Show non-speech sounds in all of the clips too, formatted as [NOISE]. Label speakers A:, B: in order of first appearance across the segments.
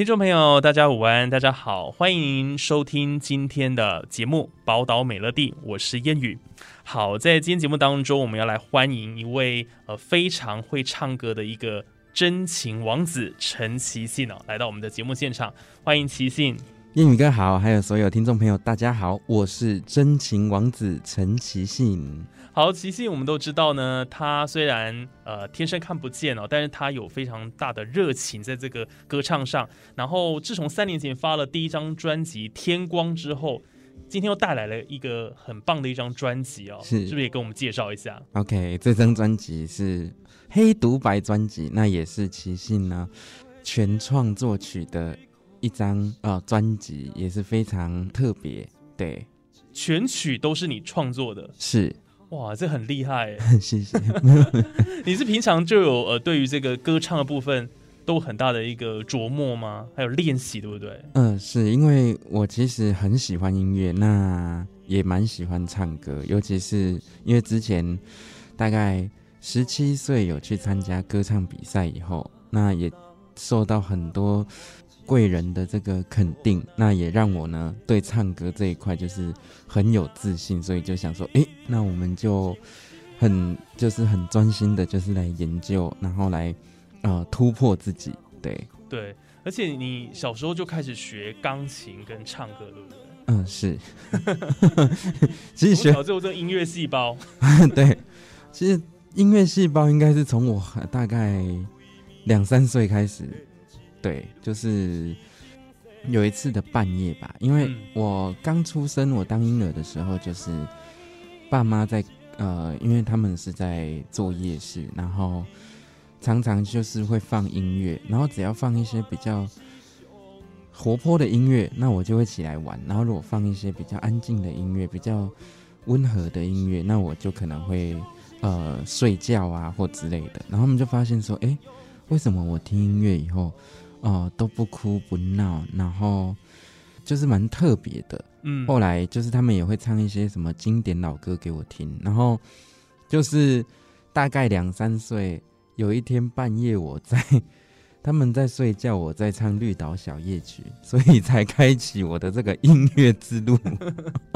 A: 听众朋友，大家午安，大家好，欢迎收听今天的节目《宝岛美乐蒂》，我是烟雨。好，在今天节目当中，我们要来欢迎一位呃非常会唱歌的一个真情王子陈其信哦，来到我们的节目现场，欢迎其信。
B: 烟雨哥好，还有所有听众朋友，大家好，我是真情王子陈其信。
A: 好，其信我们都知道呢，他虽然呃天生看不见哦，但是他有非常大的热情在这个歌唱上。然后自从三年前发了第一张专辑《天光》之后，今天又带来了一个很棒的一张专辑哦，是是不是也跟我们介绍一下
B: ？OK，这张专辑是黑独白专辑，那也是其信呢全创作曲的一张呃专辑，也是非常特别。对，
A: 全曲都是你创作的，
B: 是。
A: 哇，这很厉害！[LAUGHS]
B: 谢谢。[LAUGHS]
A: 你是平常就有呃，对于这个歌唱的部分都很大的一个琢磨吗？还有练习，对不对？
B: 嗯、呃，是因为我其实很喜欢音乐，那也蛮喜欢唱歌，尤其是因为之前大概十七岁有去参加歌唱比赛以后，那也受到很多。贵人的这个肯定，那也让我呢对唱歌这一块就是很有自信，所以就想说，哎，那我们就很就是很专心的，就是来研究，然后来呃突破自己。对
A: 对，而且你小时候就开始学钢琴跟唱歌，对不对？
B: 嗯，是。[LAUGHS] 其实学
A: 只有这个音乐细胞。[LAUGHS]
B: 对，其实音乐细胞应该是从我大概两三岁开始。对，就是有一次的半夜吧，因为我刚出生，我当婴儿的时候，就是爸妈在呃，因为他们是在做夜市，然后常常就是会放音乐，然后只要放一些比较活泼的音乐，那我就会起来玩，然后如果放一些比较安静的音乐，比较温和的音乐，那我就可能会呃睡觉啊或之类的，然后他们就发现说，哎，为什么我听音乐以后，哦，都不哭不闹，然后就是蛮特别的。嗯，后来就是他们也会唱一些什么经典老歌给我听，然后就是大概两三岁，有一天半夜我在 [LAUGHS] 他们在睡觉，我在唱绿岛小夜曲，所以才开启我的这个音乐之路。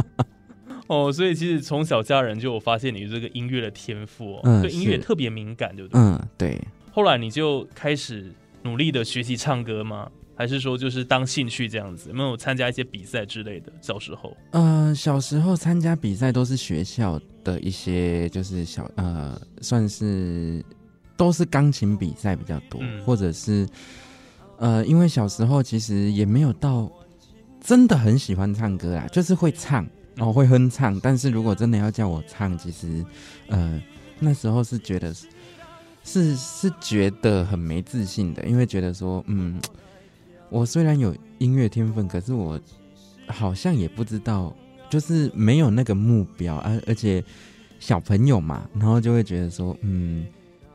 B: [LAUGHS]
A: 哦，所以其实从小家人就有发现你这个音乐的天赋，哦，嗯，对音乐特别敏感，对不对？
B: 嗯，对。
A: 后来你就开始。努力的学习唱歌吗？还是说就是当兴趣这样子？有没有参加一些比赛之类的？小时候，
B: 呃，小时候参加比赛都是学校的一些，就是小呃，算是都是钢琴比赛比较多，嗯、或者是呃，因为小时候其实也没有到真的很喜欢唱歌啊，就是会唱，然后会哼唱。但是如果真的要叫我唱，其实呃，那时候是觉得。是是觉得很没自信的，因为觉得说，嗯，我虽然有音乐天分，可是我好像也不知道，就是没有那个目标，而而且小朋友嘛，然后就会觉得说，嗯，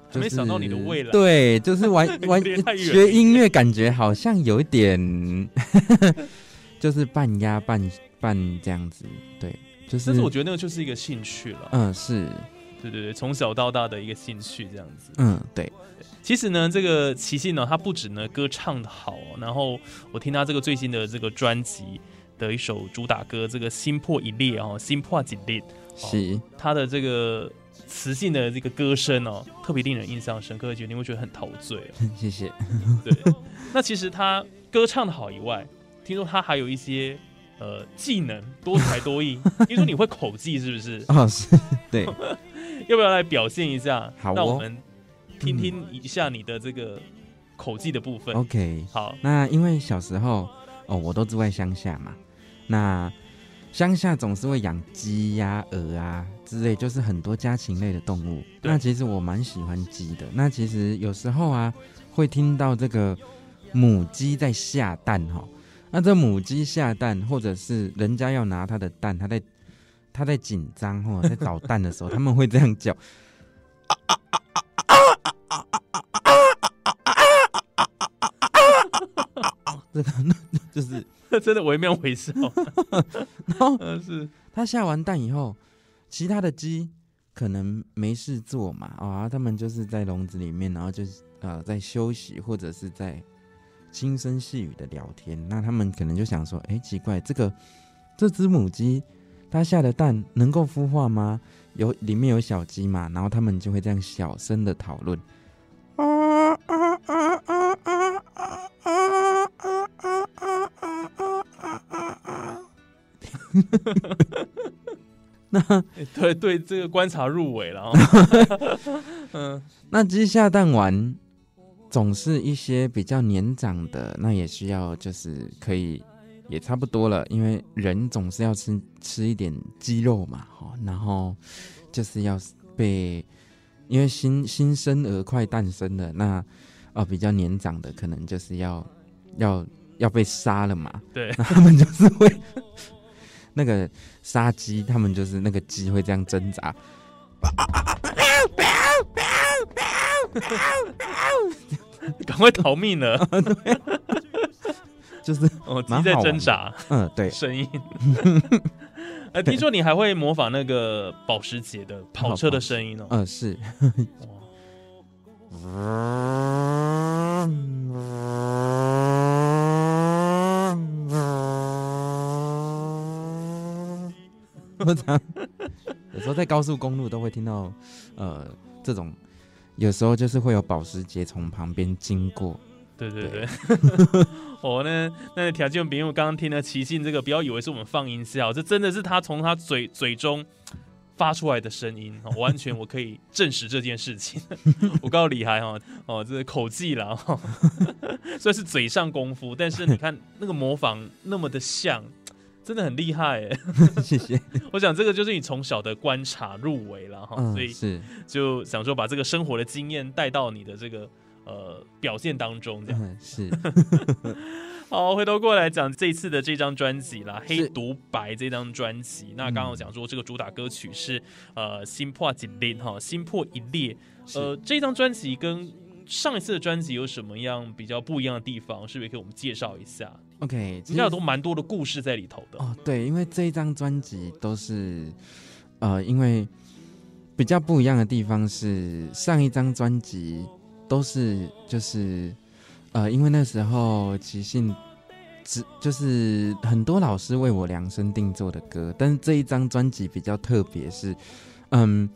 A: 就是、没想到你的未来，
B: 对，就是玩 [LAUGHS] 玩学音乐，感觉好像有一点，[LAUGHS] 就是半压半半这样子，对，就是。
A: 但是我觉得那个就是一个兴趣了，
B: 嗯，是。
A: 对对对，从小到大的一个兴趣这样子。
B: 嗯，对。
A: 其实呢，这个齐信呢，他不止呢歌唱的好，然后我听他这个最新的这个专辑的一首主打歌，这个《心破一裂》哦，《心破几裂》
B: 是
A: 他的这个磁性的这个歌声哦，特别令人印象深刻，觉得你会觉得很陶醉哦。[LAUGHS]
B: 谢谢。
A: 对。那其实他歌唱的好以外，听说他还有一些呃技能多才多艺，[LAUGHS] 听说你会口技是不是？
B: 哦，是。对。[LAUGHS]
A: 要不要来表现一下？
B: 好，
A: 那我们听听一下你的这个口技的部分。
B: OK，
A: 好。
B: 那因为小时候哦，我都住在乡下嘛，那乡下总是会养鸡呀、鹅啊之类，就是很多家禽类的动物。那其实我蛮喜欢鸡的。那其实有时候啊，会听到这个母鸡在下蛋哈，那这母鸡下蛋，或者是人家要拿它的蛋，它在它在紧张或在捣蛋的时候，他们会这样叫。这个就是 [LAUGHS]
A: 真的惟妙惟肖。[LAUGHS]
B: 然后
A: 是
B: 它下完蛋以后，其他的鸡可能没事做嘛，啊，他们就是在笼子里面，然后就是呃在休息或者是在。轻声细语的聊天，那他们可能就想说：“哎、欸，奇怪，这个这只母鸡它下的蛋能够孵化吗？有里面有小鸡嘛？”然后他们就会这样小声的讨论。啊啊啊啊啊啊啊啊啊啊啊啊啊那
A: 对对，这个观察入围了。[LAUGHS]
B: 嗯，那鸡下蛋完。总是一些比较年长的，那也需要就是可以也差不多了，因为人总是要吃吃一点鸡肉嘛，哈，然后就是要被，因为新新生儿快诞生了，那啊、呃、比较年长的可能就是要要要被杀了嘛，
A: 对，
B: 那 [LAUGHS] 他们就是会 [LAUGHS] 那个杀鸡，他们就是那个鸡会这样挣扎。[LAUGHS]
A: 赶快逃命了！
B: 就是
A: 哦，[LAUGHS] 鸡在挣扎。
B: 嗯，对，
A: 声音。[LAUGHS] [LAUGHS] 哎，听说你还会模仿那个保时捷的跑车的声音哦。
B: 嗯，是。我常有时候在高速公路都会听到，呃，这种。有时候就是会有保时捷从旁边经过，
A: 对对对。我呢，[LAUGHS] 那条件，比如我刚刚听了奇信这个，不要以为是我们放音效，这真的是他从他嘴嘴中发出来的声音，完全我可以 [LAUGHS] 证实这件事情。[LAUGHS] 我告诉李海哈，哦，这是口技了，虽然是嘴上功夫，但是你看那个模仿那么的像。真的很厉害哎，
B: 谢谢。
A: 我想这个就是你从小的观察入围了哈，
B: 嗯、
A: 所以是就想说把这个生活的经验带到你的这个呃表现当中，这样、
B: 嗯、是。[LAUGHS]
A: 好，回头过来讲这次的这张专辑啦，《黑独白》这张专辑。那刚刚我讲说这个主打歌曲是呃《心破一裂》哈，《心破一裂》。呃，这张专辑跟上一次的专辑有什么样比较不一样的地方？是不是可以给我们介绍一下
B: ？OK，
A: 应该有都蛮多的故事在里头的
B: 哦。对，因为这一张专辑都是，呃，因为比较不一样的地方是上一张专辑都是就是，呃，因为那时候即兴只就是很多老师为我量身定做的歌，但是这一张专辑比较特别，是嗯，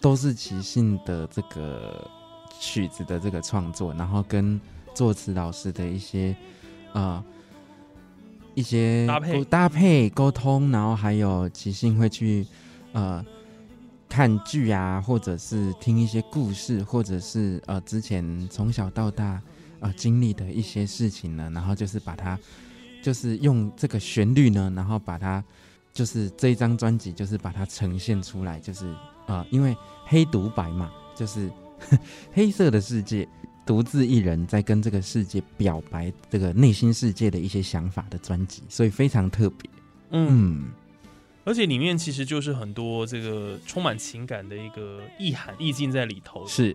B: 都是即兴的这个曲子的这个创作，然后跟作词老师的一些。啊、呃，一些
A: 搭配
B: 搭配沟通，然后还有即兴会去呃看剧啊，或者是听一些故事，或者是呃之前从小到大啊、呃、经历的一些事情呢，然后就是把它就是用这个旋律呢，然后把它就是这一张专辑就是把它呈现出来，就是呃因为黑独白嘛，就是 [LAUGHS] 黑色的世界。独自一人在跟这个世界表白这个内心世界的一些想法的专辑，所以非常特别。嗯，嗯，
A: 而且里面其实就是很多这个充满情感的一个意涵意境在里头。
B: 是。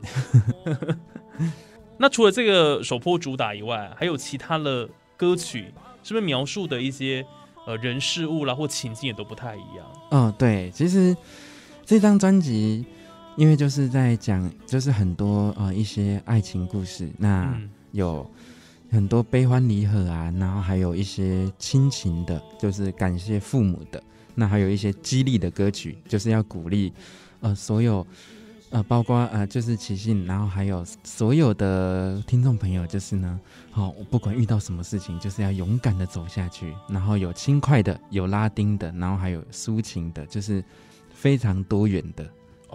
A: 那除了这个首播主打以外，还有其他的歌曲，是不是描述的一些呃人事物啦或情境也都不太一样？
B: 嗯，对，其实这张专辑。因为就是在讲，就是很多呃一些爱情故事，那有很多悲欢离合啊，然后还有一些亲情的，就是感谢父母的，那还有一些激励的歌曲，就是要鼓励呃所有呃包括呃就是奇信，然后还有所有的听众朋友，就是呢，好、哦，不管遇到什么事情，就是要勇敢的走下去，然后有轻快的，有拉丁的，然后还有抒情的，就是非常多元的。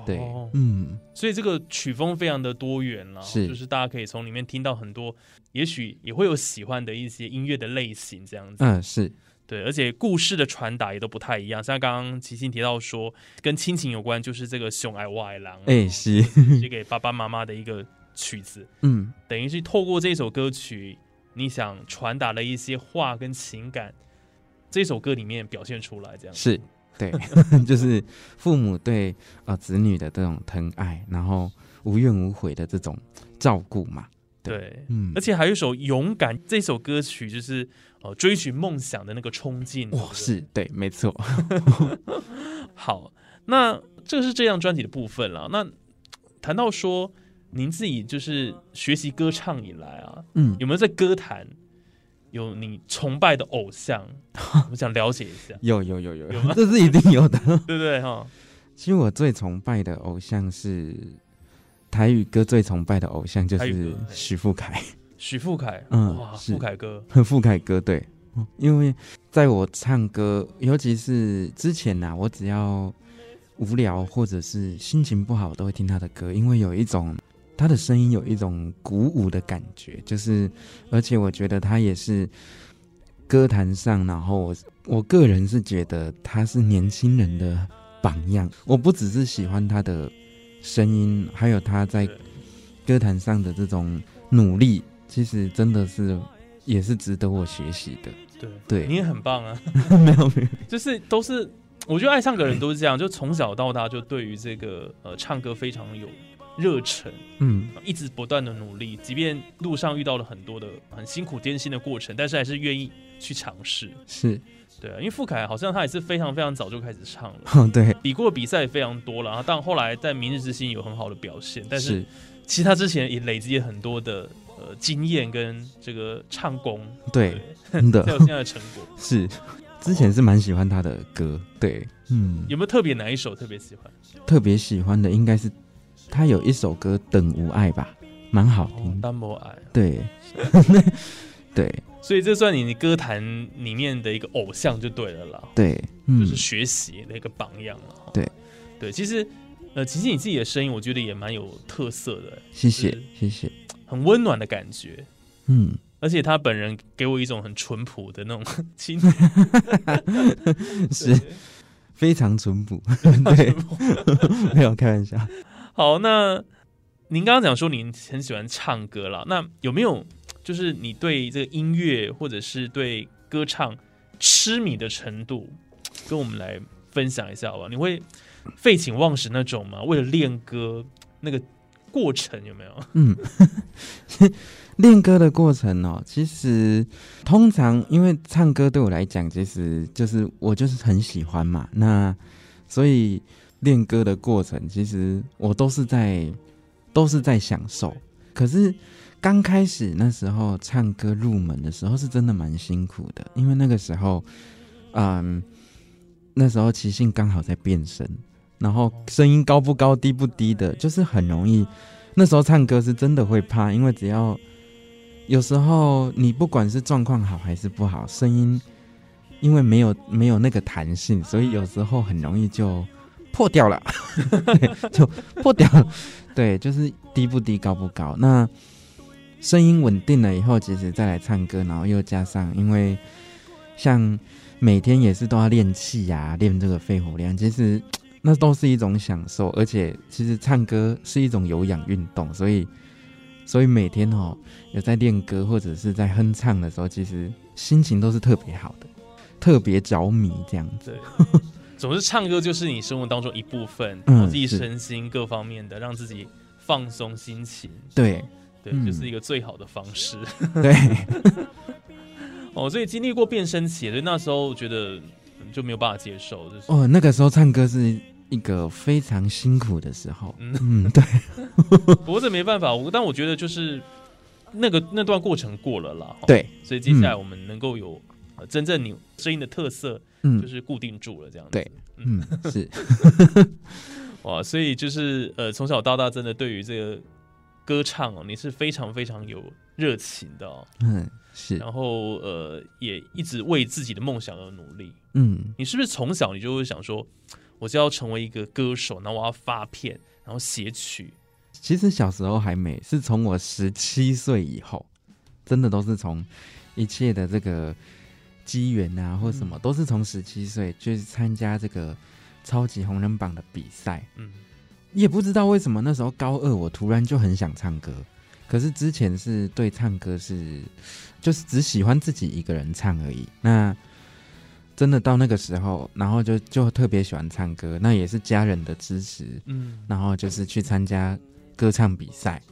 B: 对，嗯，
A: 所以这个曲风非常的多元了，是，就是大家可以从里面听到很多，也许也会有喜欢的一些音乐的类型这样子，
B: 嗯，是
A: 对，而且故事的传达也都不太一样，像刚刚奇信提到说跟亲情有关，就是这个熊爱我的人，
B: 哎，是。[LAUGHS]
A: 写给爸爸妈妈的一个曲子，
B: 嗯，
A: 等于是透过这首歌曲你想传达的一些话跟情感，这首歌里面表现出来，这样
B: 是对，[LAUGHS] 就是父母对啊、呃、子女的这种疼爱，然后无怨无悔的这种照顾嘛。
A: 对，嗯，而且还有一首《勇敢》这首歌曲，就是呃追寻梦想的那个冲劲。哇、哦，
B: 是对，没错。[LAUGHS]
A: 好，那这是这张专辑的部分了。那谈到说。您自己就是学习歌唱以来啊，嗯，有没有在歌坛有你崇拜的偶像？[LAUGHS] 我想了解一下。
B: 有有有有有吗，[LAUGHS] 这是一定有的，
A: 对不对哈？
B: 其实我最崇拜的偶像是台语歌，最崇拜的偶像就是许富凯。
A: 许富凯，嗯，哇，富凯哥，[LAUGHS]
B: 富凯哥，对，因为在我唱歌，尤其是之前呐、啊，我只要无聊或者是心情不好，我都会听他的歌，因为有一种。他的声音有一种鼓舞的感觉，就是，而且我觉得他也是歌坛上，然后我我个人是觉得他是年轻人的榜样。我不只是喜欢他的声音，还有他在歌坛上的这种努力，其实真的是也是值得我学习的。
A: 对
B: 对，
A: 你也很棒啊！[LAUGHS]
B: 没有没有，
A: 就是都是，我觉得爱唱歌的人都是这样，就从小到大就对于这个呃唱歌非常有。热忱，嗯，一直不断的努力，即便路上遇到了很多的很辛苦艰辛的过程，但是还是愿意去尝试。
B: 是，
A: 对啊，因为傅凯好像他也是非常非常早就开始唱了，
B: 哦，对，
A: 比过比赛也非常多了，但后来在明日之星有很好的表现，但是其实他之前也累积了很多的呃经验跟这个唱功，
B: 对，真的，[LAUGHS]
A: 才有现在的成果。
B: 是，之前是蛮喜欢他的歌，对，嗯，
A: 有没有特别哪一首特别喜欢？
B: 特别喜欢的应该是。他有一首歌《等无爱》吧，蛮好听。
A: 等无爱，
B: 对，[LAUGHS] 对，
A: 所以这算你歌坛里面的一个偶像就对了啦。
B: 对，
A: 就是学习的一个榜样了。
B: 对，
A: 对，其实，呃，其实你自己的声音，我觉得也蛮有特色的。
B: 谢谢，谢谢，
A: 很温暖的感觉。
B: 嗯，
A: 而且他本人给我一种很淳朴的那种 [LAUGHS] 亲，
B: 是非常淳朴。[LAUGHS] 对，没有开玩笑。
A: 好，那您刚刚讲说您很喜欢唱歌了，那有没有就是你对这个音乐或者是对歌唱痴迷的程度，跟我们来分享一下好吧？你会废寝忘食那种吗？为了练歌那个过程有没有？
B: 嗯，练歌的过程哦，其实通常因为唱歌对我来讲，其实就是我就是很喜欢嘛，那所以。练歌的过程，其实我都是在都是在享受。可是刚开始那时候唱歌入门的时候，是真的蛮辛苦的，因为那个时候，嗯，那时候奇信刚好在变声，然后声音高不高、低不低的，就是很容易。那时候唱歌是真的会怕，因为只要有时候你不管是状况好还是不好，声音因为没有没有那个弹性，所以有时候很容易就。破掉了，[LAUGHS] 就破掉了。对，就是低不低，高不高。那声音稳定了以后，其实再来唱歌，然后又加上，因为像每天也是都要练气呀，练这个肺活量，其实那都是一种享受。而且，其实唱歌是一种有氧运动，所以，所以每天哦，有在练歌或者是在哼唱的时候，其实心情都是特别好的，特别着迷这样子。
A: 总之，唱歌就是你生活当中一部分，嗯，自己身心各方面的，让自己放松心情。
B: 对，
A: 对，就是一个最好的方式。[LAUGHS]
B: 对，[LAUGHS]
A: 哦，所以经历过变声期，所以那时候觉得就没有办法接受，就是
B: 哦，那个时候唱歌是一个非常辛苦的时候。嗯，对。[LAUGHS]
A: 不过这没办法，我但我觉得就是那个那段过程过了啦。
B: 对，
A: 所以接下来我们能够有真正你声音的特色。嗯，就是固定住了这样子。
B: 对，嗯，是，[LAUGHS]
A: 哇，所以就是呃，从小到大，真的对于这个歌唱哦，你是非常非常有热情的哦。
B: 嗯，是。
A: 然后呃，也一直为自己的梦想而努力。
B: 嗯，
A: 你是不是从小你就会想说，我就要成为一个歌手，然后我要发片，然后写曲？
B: 其实小时候还没，是从我十七岁以后，真的都是从一切的这个。机缘啊，或什么，都是从十七岁就是参加这个超级红人榜的比赛。嗯，也不知道为什么那时候高二，我突然就很想唱歌，可是之前是对唱歌是，就是只喜欢自己一个人唱而已。那真的到那个时候，然后就就特别喜欢唱歌，那也是家人的支持，嗯，然后就是去参加歌唱比赛，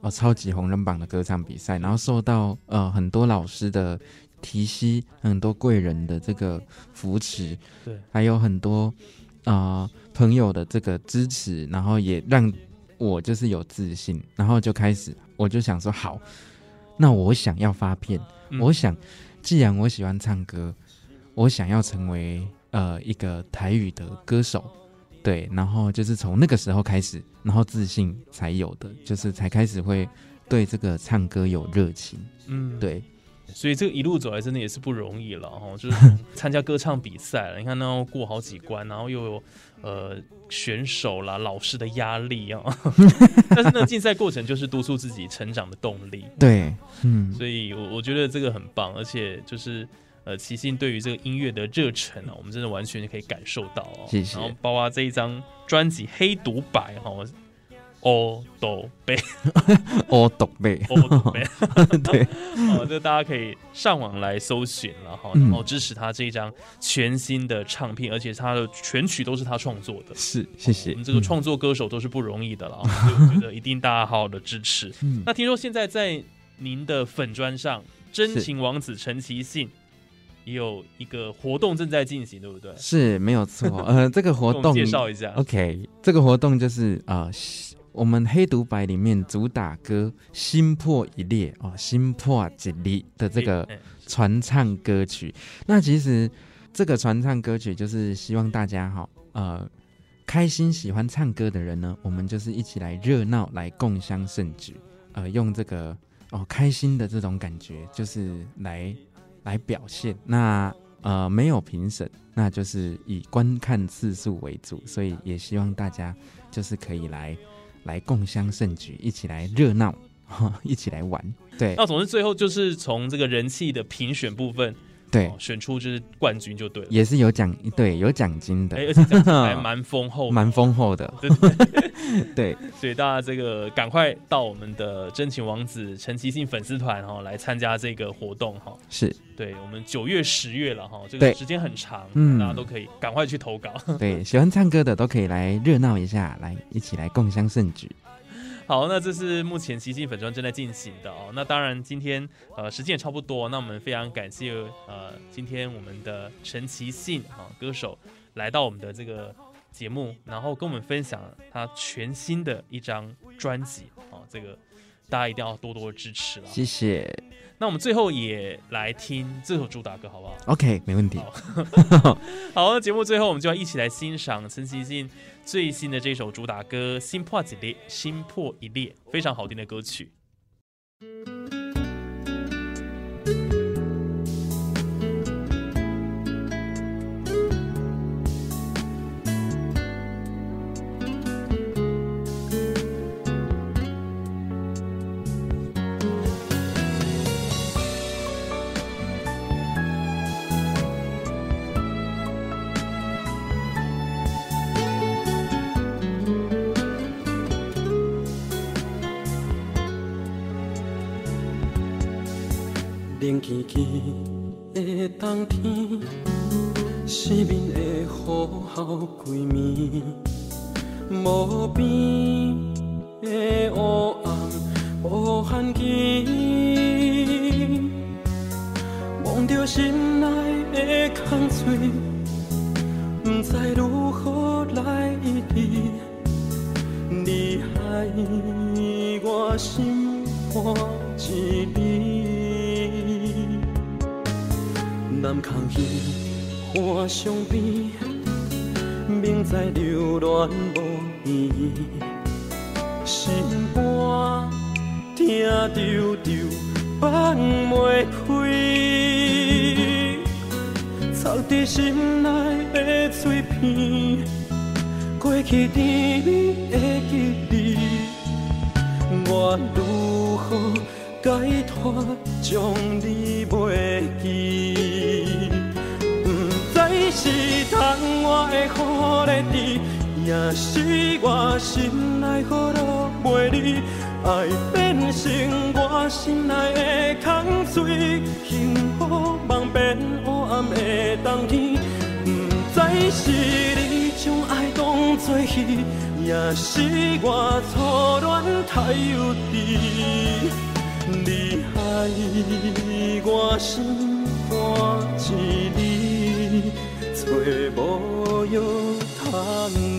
B: 哦，超级红人榜的歌唱比赛，然后受到呃很多老师的提携，很多贵人的这个扶持，对，还有很多啊、呃、朋友的这个支持，然后也让我就是有自信，然后就开始我就想说好，那我想要发片，嗯、我想既然我喜欢唱歌。我想要成为呃一个台语的歌手，对，然后就是从那个时候开始，然后自信才有的，就是才开始会对这个唱歌有热情，嗯，对，
A: 所以这个一路走来真的也是不容易了哈，就是参加歌唱比赛了，你看那要过好几关，然后又有呃选手啦、老师的压力啊，[LAUGHS] 但是那个竞赛过程就是督促自己成长的动力，
B: 对，嗯，
A: 所以我我觉得这个很棒，而且就是。呃，齐信对于这个音乐的热忱啊，我们真的完全可以感受到哦。
B: 谢谢。
A: 然后包括这一张专辑《黑独白》哈，哦，都背，
B: 哦，都背，[LAUGHS]
A: 哦，都背，[LAUGHS]
B: 对，
A: 好，这大家可以上网来搜寻了哈，然后支持他这一张全新的唱片，而且他的全曲都是他创作的。
B: 是，谢谢。
A: 我们这个创作歌手都是不容易的了，所 [LAUGHS] 以我觉得一定大家好好的支持。那听说现在在您的粉砖上，真情王子陈其信。也有一个活动正在进行，对不对？
B: 是没有错。呃，这个活动
A: 介绍一下。
B: OK，这个活动就是啊、呃，我们黑独白里面主打歌《心破一裂》哦，《心破一裂》的这个传唱歌曲。那其实这个传唱歌曲就是希望大家哈，呃，开心喜欢唱歌的人呢，我们就是一起来热闹，来共襄盛举。呃，用这个哦开心的这种感觉，就是来。来表现，那呃没有评审，那就是以观看次数为主，所以也希望大家就是可以来来共襄盛举，一起来热闹，一起来玩。对，
A: 那总之最后就是从这个人气的评选部分。
B: 对，
A: 选出就是冠军就对了，
B: 也是有奖，对，有奖金的，
A: 欸、而且奖金还 [LAUGHS] 蛮丰厚，
B: 蛮丰厚的。
A: 对，对，对，[LAUGHS]
B: 对，
A: 所以大家这个赶快到我们的真情王子陈其信粉丝团哈来参加这个活动哈。
B: 是，
A: 对我们九月、十月了哈，这个时间很长，嗯，大家都可以赶快去投稿。
B: 对，喜欢唱歌的都可以来热闹一下，来一起来共襄盛举。
A: 好，那这是目前奇信粉装正在进行的哦。那当然，今天呃时间也差不多，那我们非常感谢呃今天我们的陈奇信啊歌手来到我们的这个节目，然后跟我们分享他全新的一张专辑啊，这个大家一定要多多支持了。
B: 谢谢。
A: 那我们最后也来听这首主打歌，好不好
B: ？OK，没问题。
A: 好，[LAUGHS] 节目最后我们就要一起来欣赏陈绮贞最新的这首主打歌《心破一裂》，心破一裂，非常好听的歌曲。
C: 冷清清的冬天，失眠？的雨后归眠，无边的黑暗无限期，望着心内的空碎，不知如何来离，你害我心破一南空虚，花香边，明知留恋无意义，心肝疼着着放袂开，藏在心内的碎片，过去甜蜜的记忆，我如何解脱，将你袂记？是窗外的雨在滴，也是我心内雨落袂离。爱变成我心内的空水，幸福梦变黑暗的冬天。不知是你将爱当作戏，也是我初恋太幼稚。你爱我心肝一字，找无药通。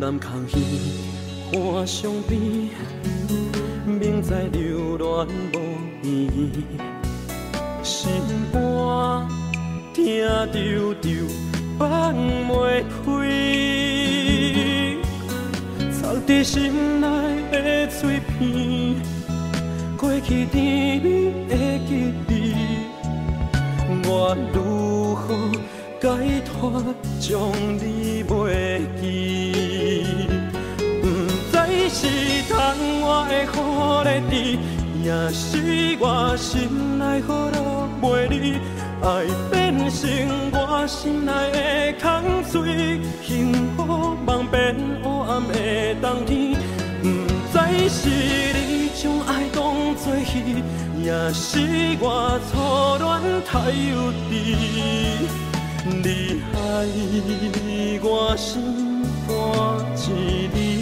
C: 南空虚，看相边，明知留恋无意义，心肝疼着着放袂开，藏在心内的碎片，过去甜蜜的记忆，我如何解脱，将你袂记？我的雨在滴，也是我心内好落袂离。爱变成我心内的空水，幸福梦变黑暗的冬天。不知是你将爱当作戏，也是我错乱太幼稚。你爱我心肝一字。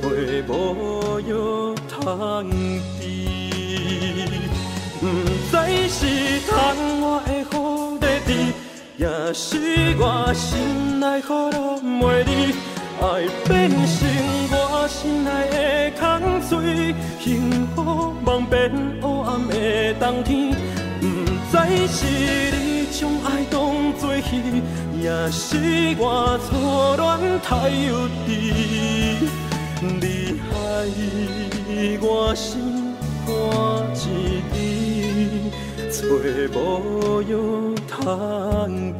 C: 找无药通治，不知是窗外的雨在滴，也是我心内雨落袂离。爱变成我心内的空水，幸福梦变黑暗的冬天。不知是你将爱当作戏，也是我初恋太幼稚。你害我心肝一滴，找无药通